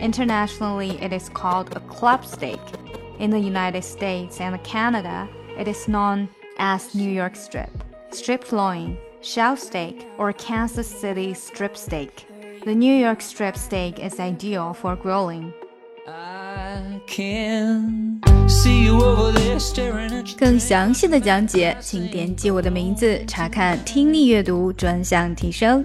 Internationally, it is called a club steak. In the United States and Canada, it is known as New York strip, strip loin, shell steak, or Kansas City strip steak. The New York strip steak is ideal for grilling. 更详细的讲解，请点击我的名字查看听力阅读专项提升。